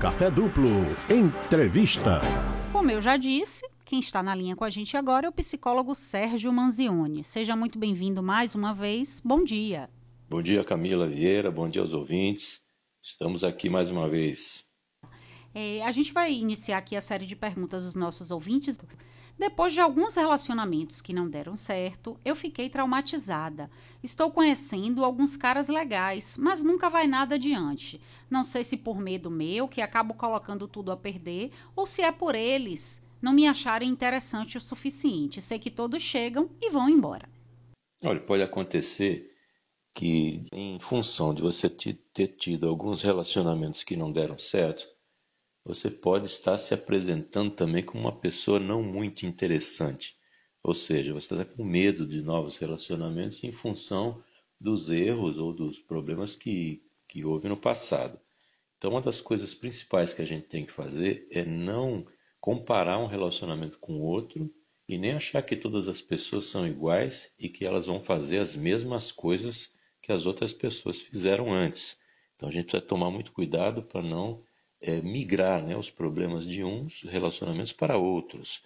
Café Duplo. Entrevista. Como eu já disse, quem está na linha com a gente agora é o psicólogo Sérgio Manzioni. Seja muito bem-vindo mais uma vez. Bom dia. Bom dia, Camila Vieira. Bom dia aos ouvintes. Estamos aqui mais uma vez. É, a gente vai iniciar aqui a série de perguntas dos nossos ouvintes. Depois de alguns relacionamentos que não deram certo, eu fiquei traumatizada. Estou conhecendo alguns caras legais, mas nunca vai nada adiante. Não sei se por medo meu, que acabo colocando tudo a perder, ou se é por eles não me acharem interessante o suficiente. Sei que todos chegam e vão embora. Olha, pode acontecer que, em função de você ter tido alguns relacionamentos que não deram certo, você pode estar se apresentando também como uma pessoa não muito interessante. Ou seja, você está com medo de novos relacionamentos em função dos erros ou dos problemas que, que houve no passado. Então, uma das coisas principais que a gente tem que fazer é não comparar um relacionamento com o outro e nem achar que todas as pessoas são iguais e que elas vão fazer as mesmas coisas que as outras pessoas fizeram antes. Então, a gente precisa tomar muito cuidado para não é, migrar né, os problemas de uns relacionamentos para outros.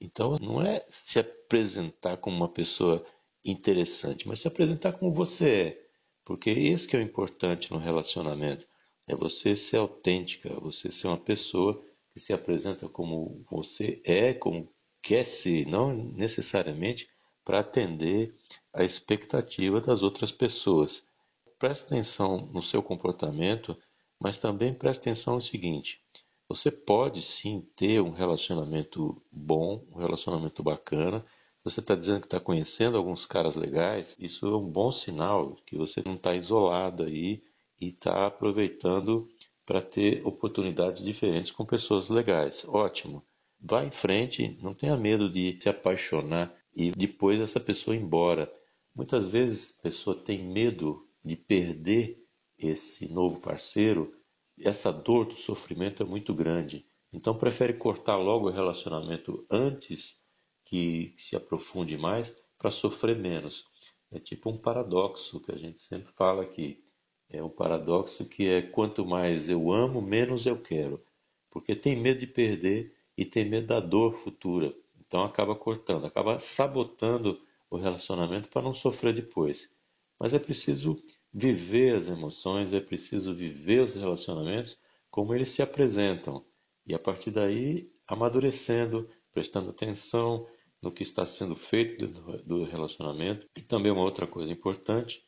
Então, não é se apresentar como uma pessoa interessante, mas se apresentar como você é. Porque esse que é o importante no relacionamento. É você ser autêntica, você ser uma pessoa que se apresenta como você é, como quer ser, não necessariamente para atender a expectativa das outras pessoas. Preste atenção no seu comportamento mas também preste atenção no seguinte: você pode sim ter um relacionamento bom, um relacionamento bacana. Você está dizendo que está conhecendo alguns caras legais, isso é um bom sinal que você não está isolado aí e está aproveitando para ter oportunidades diferentes com pessoas legais. Ótimo. Vá em frente, não tenha medo de se apaixonar e depois essa pessoa ir embora. Muitas vezes a pessoa tem medo de perder esse novo parceiro, essa dor do sofrimento é muito grande. Então prefere cortar logo o relacionamento antes que se aprofunde mais para sofrer menos. É tipo um paradoxo que a gente sempre fala aqui. É um paradoxo que é quanto mais eu amo, menos eu quero. Porque tem medo de perder e tem medo da dor futura. Então acaba cortando, acaba sabotando o relacionamento para não sofrer depois. Mas é preciso viver as emoções, é preciso viver os relacionamentos como eles se apresentam. E a partir daí, amadurecendo, prestando atenção no que está sendo feito do relacionamento. E também uma outra coisa importante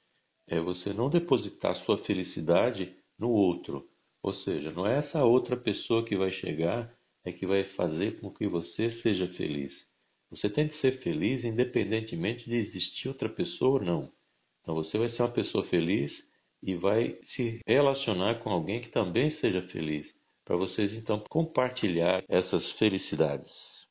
é você não depositar sua felicidade no outro. Ou seja, não é essa outra pessoa que vai chegar é que vai fazer com que você seja feliz. Você tem que ser feliz independentemente de existir outra pessoa ou não. Então você vai ser uma pessoa feliz e vai se relacionar com alguém que também seja feliz, para vocês então compartilhar essas felicidades.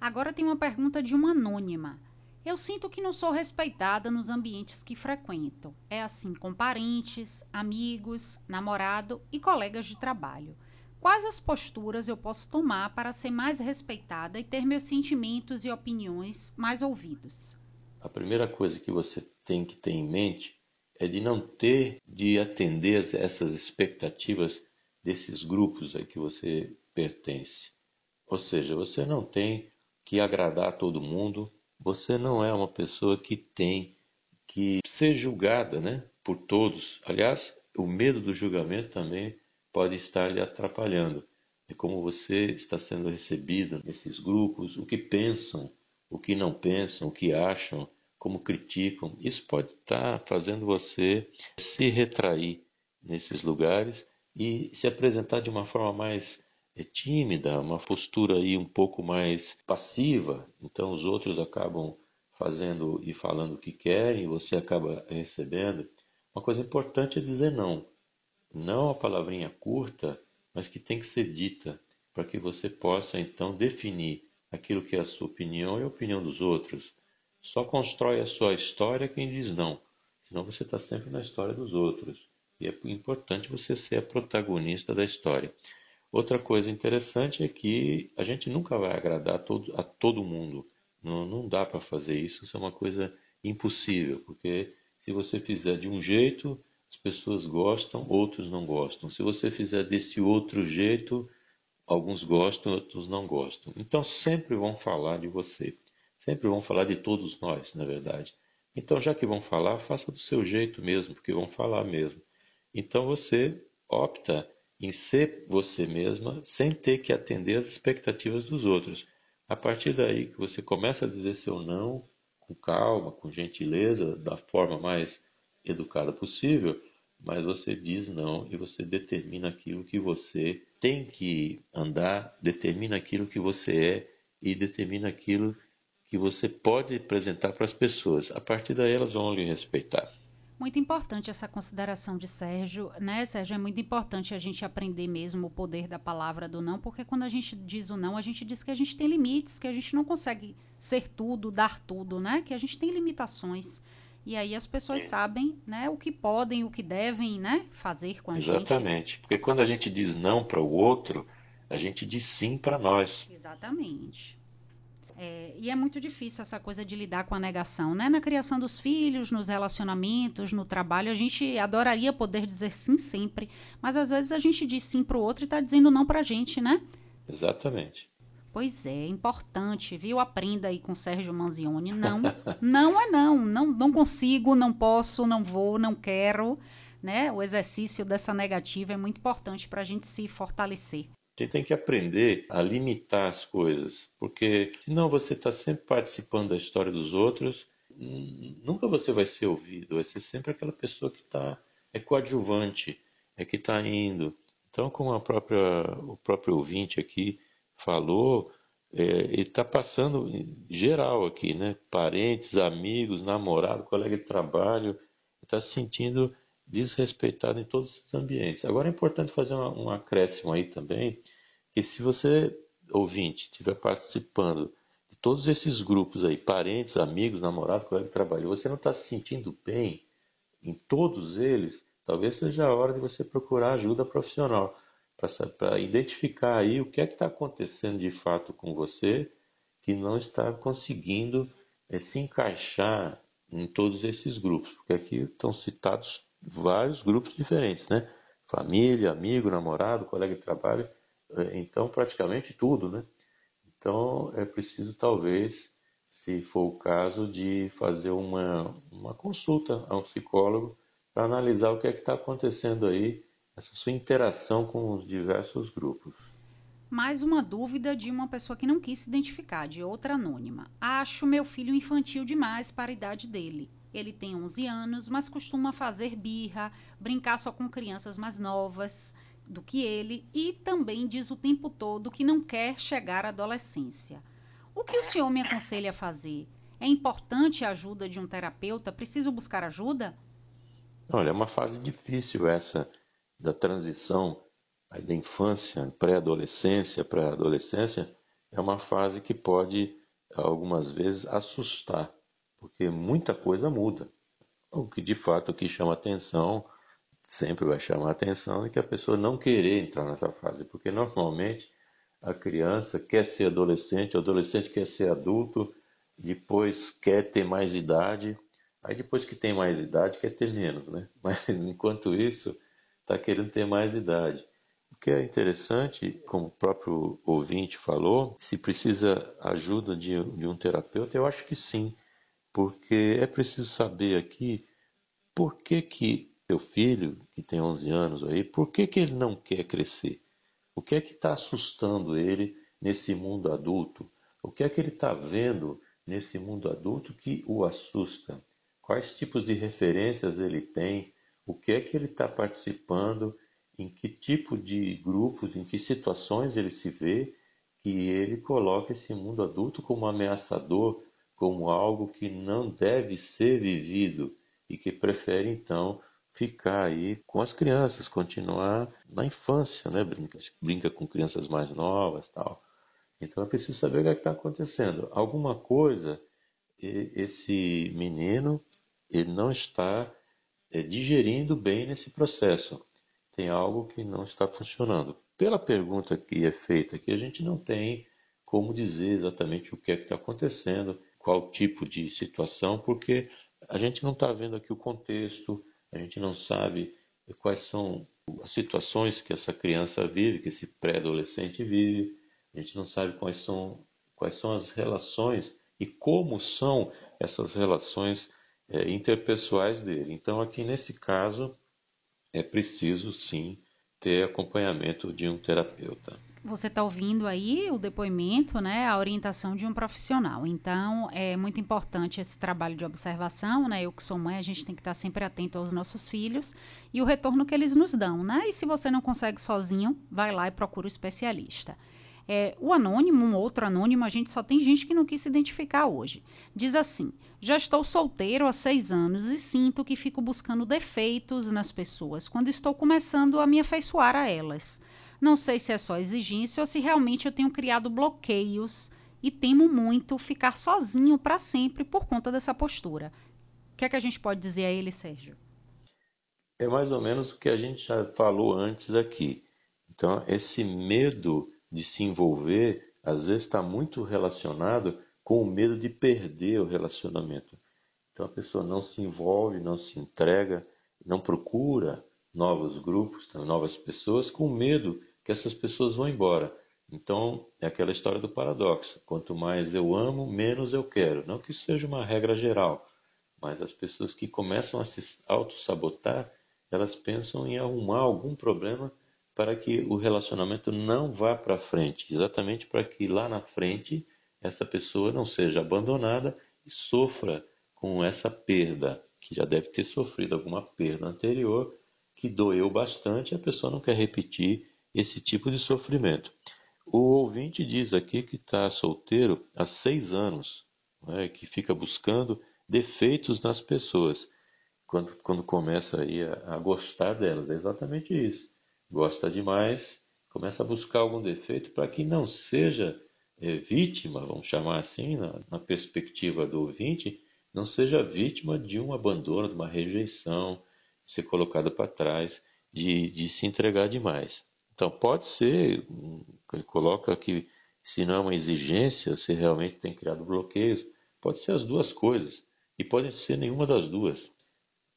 Agora tem uma pergunta de uma anônima. Eu sinto que não sou respeitada nos ambientes que frequento. É assim com parentes, amigos, namorado e colegas de trabalho. Quais as posturas eu posso tomar para ser mais respeitada e ter meus sentimentos e opiniões mais ouvidos? a primeira coisa que você tem que ter em mente é de não ter de atender essas expectativas desses grupos a que você pertence. Ou seja, você não tem que agradar todo mundo, você não é uma pessoa que tem que ser julgada né, por todos. Aliás, o medo do julgamento também pode estar lhe atrapalhando. É como você está sendo recebido nesses grupos, o que pensam o que não pensam, o que acham, como criticam. Isso pode estar fazendo você se retrair nesses lugares e se apresentar de uma forma mais é, tímida, uma postura aí um pouco mais passiva. Então os outros acabam fazendo e falando o que querem e você acaba recebendo. Uma coisa importante é dizer não. Não a palavrinha curta, mas que tem que ser dita para que você possa então definir aquilo que é a sua opinião e a opinião dos outros. Só constrói a sua história quem diz não, senão você está sempre na história dos outros. E é importante você ser a protagonista da história. Outra coisa interessante é que a gente nunca vai agradar a todo, a todo mundo. Não, não dá para fazer isso, isso é uma coisa impossível, porque se você fizer de um jeito, as pessoas gostam, outros não gostam. Se você fizer desse outro jeito, alguns gostam, outros não gostam. Então sempre vão falar de você. Sempre vão falar de todos nós, na verdade. Então, já que vão falar, faça do seu jeito mesmo, porque vão falar mesmo. Então você opta em ser você mesma sem ter que atender às expectativas dos outros. A partir daí que você começa a dizer seu não com calma, com gentileza, da forma mais educada possível, mas você diz não e você determina aquilo que você tem que andar, determina aquilo que você é e determina aquilo que você pode apresentar para as pessoas. A partir daí elas vão lhe respeitar. Muito importante essa consideração de Sérgio, né, Sérgio? É muito importante a gente aprender mesmo o poder da palavra do não, porque quando a gente diz o não, a gente diz que a gente tem limites, que a gente não consegue ser tudo, dar tudo, né? Que a gente tem limitações. E aí as pessoas é. sabem, né, o que podem, o que devem, né, fazer com a Exatamente. gente. Exatamente. Porque quando a gente diz não para o outro, a gente diz sim para nós. Exatamente. É, e é muito difícil essa coisa de lidar com a negação, né? Na criação dos filhos, nos relacionamentos, no trabalho, a gente adoraria poder dizer sim sempre, mas às vezes a gente diz sim para o outro e está dizendo não para a gente, né? Exatamente. Pois é, é importante, viu? Aprenda aí com o Sérgio Manzioni. Não, não é não, não, não consigo, não posso, não vou, não quero, né? O exercício dessa negativa é muito importante para a gente se fortalecer. Você tem que aprender a limitar as coisas, porque senão você está sempre participando da história dos outros, nunca você vai ser ouvido, vai ser sempre aquela pessoa que está é coadjuvante, é que está indo. Então, como própria, o próprio ouvinte aqui falou, é, ele está passando geral aqui, né? Parentes, amigos, namorado, colega de trabalho, está se sentindo desrespeitado em todos esses ambientes. Agora é importante fazer um acréscimo aí também, que se você, ouvinte, estiver participando de todos esses grupos aí, parentes, amigos, namorados, colega de trabalho, você não está se sentindo bem em todos eles, talvez seja a hora de você procurar ajuda profissional para identificar aí o que é que está acontecendo de fato com você que não está conseguindo é, se encaixar em todos esses grupos, porque aqui estão citados vários grupos diferentes, né? Família, amigo, namorado, colega de trabalho, é, então praticamente tudo, né? Então é preciso talvez, se for o caso, de fazer uma, uma consulta a um psicólogo para analisar o que é que está acontecendo aí, essa sua interação com os diversos grupos. Mais uma dúvida de uma pessoa que não quis se identificar, de outra anônima. Acho meu filho infantil demais para a idade dele. Ele tem 11 anos, mas costuma fazer birra, brincar só com crianças mais novas do que ele e também diz o tempo todo que não quer chegar à adolescência. O que o senhor me aconselha a fazer? É importante a ajuda de um terapeuta? Preciso buscar ajuda? Olha, é uma fase difícil essa da transição da infância, pré-adolescência para adolescência. É uma fase que pode, algumas vezes, assustar porque muita coisa muda. O que de fato o que chama atenção, sempre vai chamar atenção, é que a pessoa não querer entrar nessa fase, porque normalmente a criança quer ser adolescente, o adolescente quer ser adulto, depois quer ter mais idade, aí depois que tem mais idade quer ter menos, né? Mas enquanto isso, está querendo ter mais idade. O que é interessante, como o próprio ouvinte falou, se precisa ajuda de, de um terapeuta, eu acho que sim porque é preciso saber aqui por que que seu filho, que tem 11 anos aí, por que que ele não quer crescer? O que é que está assustando ele nesse mundo adulto? O que é que ele está vendo nesse mundo adulto que o assusta? Quais tipos de referências ele tem? O que é que ele está participando? Em que tipo de grupos, em que situações ele se vê que ele coloca esse mundo adulto como ameaçador, como algo que não deve ser vivido e que prefere então ficar aí com as crianças, continuar na infância, né? Brinca, brinca com crianças mais novas, tal. Então é preciso saber o que é está acontecendo. Alguma coisa esse menino ele não está é, digerindo bem nesse processo. Tem algo que não está funcionando. Pela pergunta que é feita aqui, a gente não tem como dizer exatamente o que é que está acontecendo qual tipo de situação, porque a gente não está vendo aqui o contexto, a gente não sabe quais são as situações que essa criança vive, que esse pré-adolescente vive, a gente não sabe quais são, quais são as relações e como são essas relações é, interpessoais dele. Então, aqui nesse caso, é preciso sim ter acompanhamento de um terapeuta. Você está ouvindo aí o depoimento, né, a orientação de um profissional. Então, é muito importante esse trabalho de observação, né? Eu que sou mãe, a gente tem que estar sempre atento aos nossos filhos e o retorno que eles nos dão, né? E se você não consegue sozinho, vai lá e procura o especialista. É, o anônimo, um outro anônimo, a gente só tem gente que não quis se identificar hoje. Diz assim: já estou solteiro há seis anos e sinto que fico buscando defeitos nas pessoas quando estou começando a me afeiçoar a elas. Não sei se é só exigência ou se realmente eu tenho criado bloqueios e temo muito ficar sozinho para sempre por conta dessa postura. O que é que a gente pode dizer a ele, Sérgio? É mais ou menos o que a gente já falou antes aqui. Então, esse medo de se envolver, às vezes está muito relacionado com o medo de perder o relacionamento. Então a pessoa não se envolve, não se entrega, não procura novos grupos, novas pessoas, com medo que essas pessoas vão embora. Então é aquela história do paradoxo: quanto mais eu amo, menos eu quero. Não que isso seja uma regra geral, mas as pessoas que começam a se auto-sabotar, elas pensam em arrumar algum problema para que o relacionamento não vá para frente, exatamente para que lá na frente essa pessoa não seja abandonada e sofra com essa perda, que já deve ter sofrido alguma perda anterior, que doeu bastante, a pessoa não quer repetir esse tipo de sofrimento. O ouvinte diz aqui que está solteiro há seis anos, né, que fica buscando defeitos nas pessoas, quando, quando começa aí a, a gostar delas. É exatamente isso gosta demais, começa a buscar algum defeito para que não seja é, vítima, vamos chamar assim, na, na, perspectiva do ouvinte, não seja vítima de um abandono, de uma rejeição, ser colocado para trás, de, de se entregar demais. Então, pode ser, ele coloca que se não é uma exigência, se realmente tem criado bloqueios, pode ser as duas coisas, e pode ser nenhuma das duas.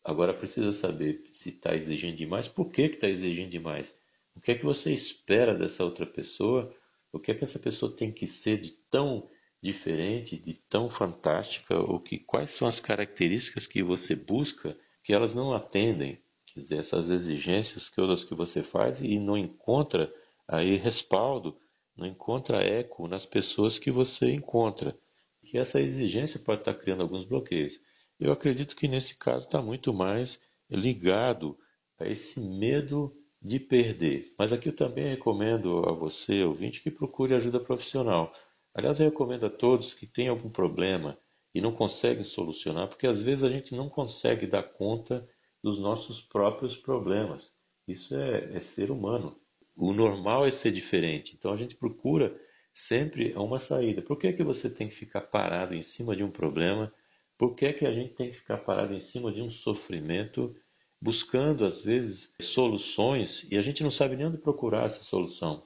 Agora precisa saber se está exigindo demais, por que está exigindo demais? O que é que você espera dessa outra pessoa? O que é que essa pessoa tem que ser de tão diferente, de tão fantástica? Ou que quais são as características que você busca que elas não atendem? Quer dizer, essas exigências que você faz e não encontra aí respaldo, não encontra eco nas pessoas que você encontra. Que essa exigência pode estar criando alguns bloqueios. Eu acredito que nesse caso está muito mais ligado a esse medo de perder. Mas aqui eu também recomendo a você, ouvinte, que procure ajuda profissional. Aliás, eu recomendo a todos que têm algum problema e não conseguem solucionar, porque às vezes a gente não consegue dar conta dos nossos próprios problemas. Isso é, é ser humano. O normal é ser diferente. Então a gente procura sempre uma saída. Por que, é que você tem que ficar parado em cima de um problema por que, é que a gente tem que ficar parado em cima de um sofrimento, buscando às vezes soluções e a gente não sabe nem onde procurar essa solução?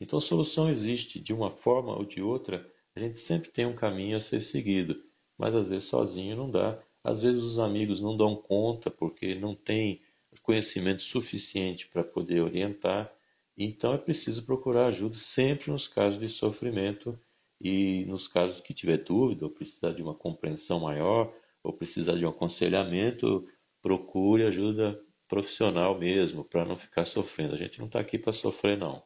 Então, solução existe de uma forma ou de outra, a gente sempre tem um caminho a ser seguido, mas às vezes sozinho não dá. Às vezes os amigos não dão conta porque não têm conhecimento suficiente para poder orientar. Então é preciso procurar ajuda sempre nos casos de sofrimento e nos casos que tiver dúvida ou precisar de uma compreensão maior ou precisar de um aconselhamento, procure ajuda profissional mesmo, para não ficar sofrendo. A gente não está aqui para sofrer, não.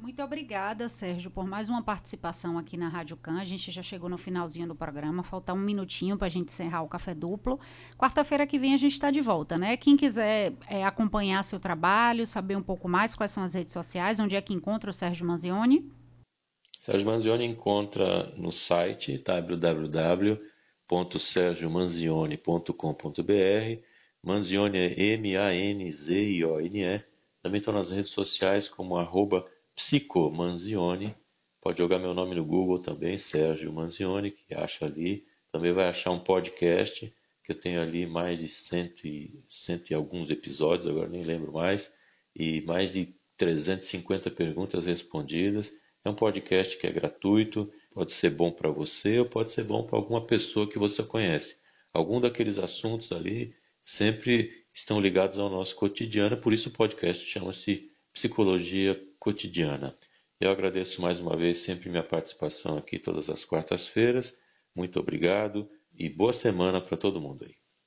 Muito obrigada, Sérgio, por mais uma participação aqui na Rádio Can. A gente já chegou no finalzinho do programa, falta um minutinho para a gente encerrar o Café Duplo. Quarta-feira que vem a gente está de volta, né? Quem quiser é, acompanhar seu trabalho, saber um pouco mais quais são as redes sociais, onde é que encontra o Sérgio Manzioni? Sérgio Manzioni encontra no site www.sergiomanzioni.com.br. Manzioni é M-A-N-Z-I-O-N-E. Também estão nas redes sociais como arroba psicomanzioni. Pode jogar meu nome no Google também, Sérgio Manzioni, que acha ali. Também vai achar um podcast, que eu tenho ali mais de cento e, cento e alguns episódios, agora nem lembro mais, e mais de 350 perguntas respondidas. É um podcast que é gratuito, pode ser bom para você ou pode ser bom para alguma pessoa que você conhece. Algum daqueles assuntos ali sempre estão ligados ao nosso cotidiano, por isso o podcast chama-se Psicologia Cotidiana. Eu agradeço mais uma vez sempre minha participação aqui todas as quartas-feiras. Muito obrigado e boa semana para todo mundo aí.